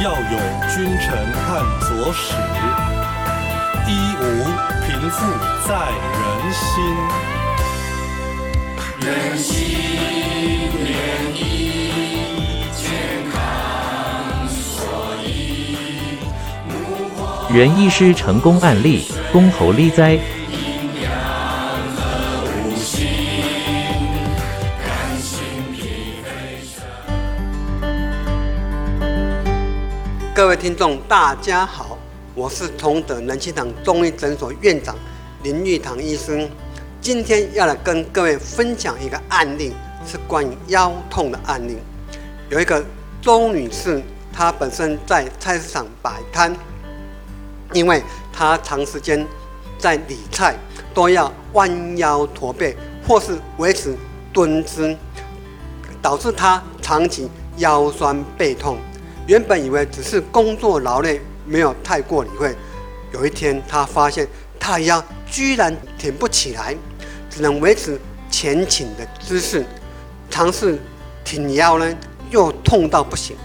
要有君臣看佐使，一无贫富在人心。人心连意，健康所依。袁医师成功案例：公侯利灾。各位听众，大家好，我是同德仁气堂中医诊所院长林玉堂医生。今天要来跟各位分享一个案例，是关于腰痛的案例。有一个周女士，她本身在菜市场摆摊，因为她长时间在理菜，都要弯腰驼背或是维持蹲姿，导致她长期腰酸背痛。原本以为只是工作劳累，没有太过理会。有一天，他发现他腰居然挺不起来，只能维持前倾的姿势。尝试挺腰呢，又痛到不行。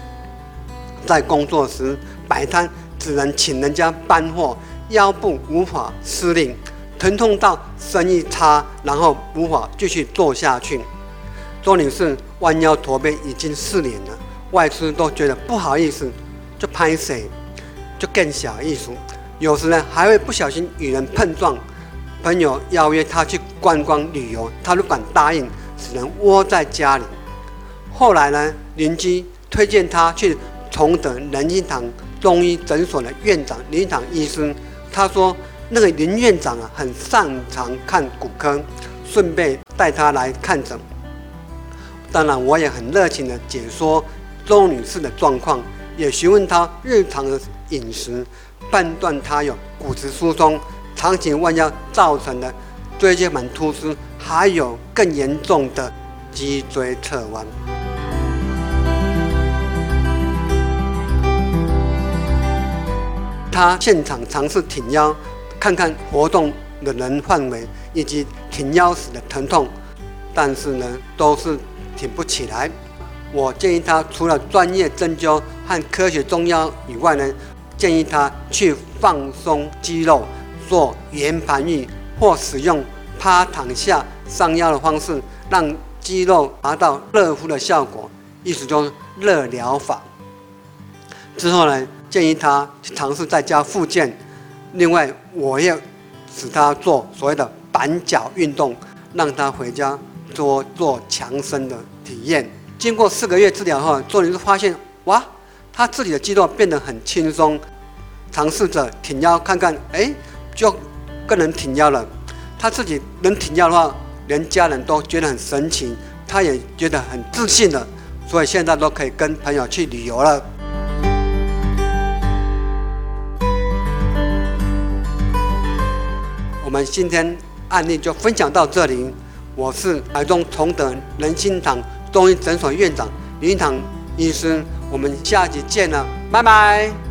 在工作时摆摊，只能请人家搬货，腰部无法施令，疼痛到生意差，然后无法继续做下去。周女士弯腰驼背已经四年了。外出都觉得不好意思，就拍谁，就更小意思。有时呢，还会不小心与人碰撞。朋友邀约他去观光旅游，他都不敢答应，只能窝在家里。后来呢，邻居推荐他去崇德仁心堂中医诊所的院长林堂医生。他说那个林院长啊，很擅长看骨科，顺便带他来看诊。当然，我也很热情的解说。周女士的状况，也询问她日常的饮食，判断她有骨质疏松、长期弯腰造成的椎间盘突出，还有更严重的脊椎侧弯。她现场尝试挺腰，看看活动的人范围以及挺腰时的疼痛，但是呢，都是挺不起来。我建议他除了专业针灸和科学中药以外呢，建议他去放松肌肉，做圆盘浴或使用趴躺下上腰的方式，让肌肉达到热敷的效果，意思就是热疗法。之后呢，建议他去尝试在家复健。另外，我也使他做所谓的板脚运动，让他回家多做强身的体验。经过四个月治疗后，周女士发现，哇，她自己的肌肉变得很轻松。尝试着挺腰看看，哎，就更能挺腰了。她自己能挺腰的话，连家人都觉得很神奇，她也觉得很自信了。所以现在都可以跟朋友去旅游了。我们今天案例就分享到这里。我是台中崇德仁心堂。中医诊所院长林堂医生，我们下集见了，拜拜。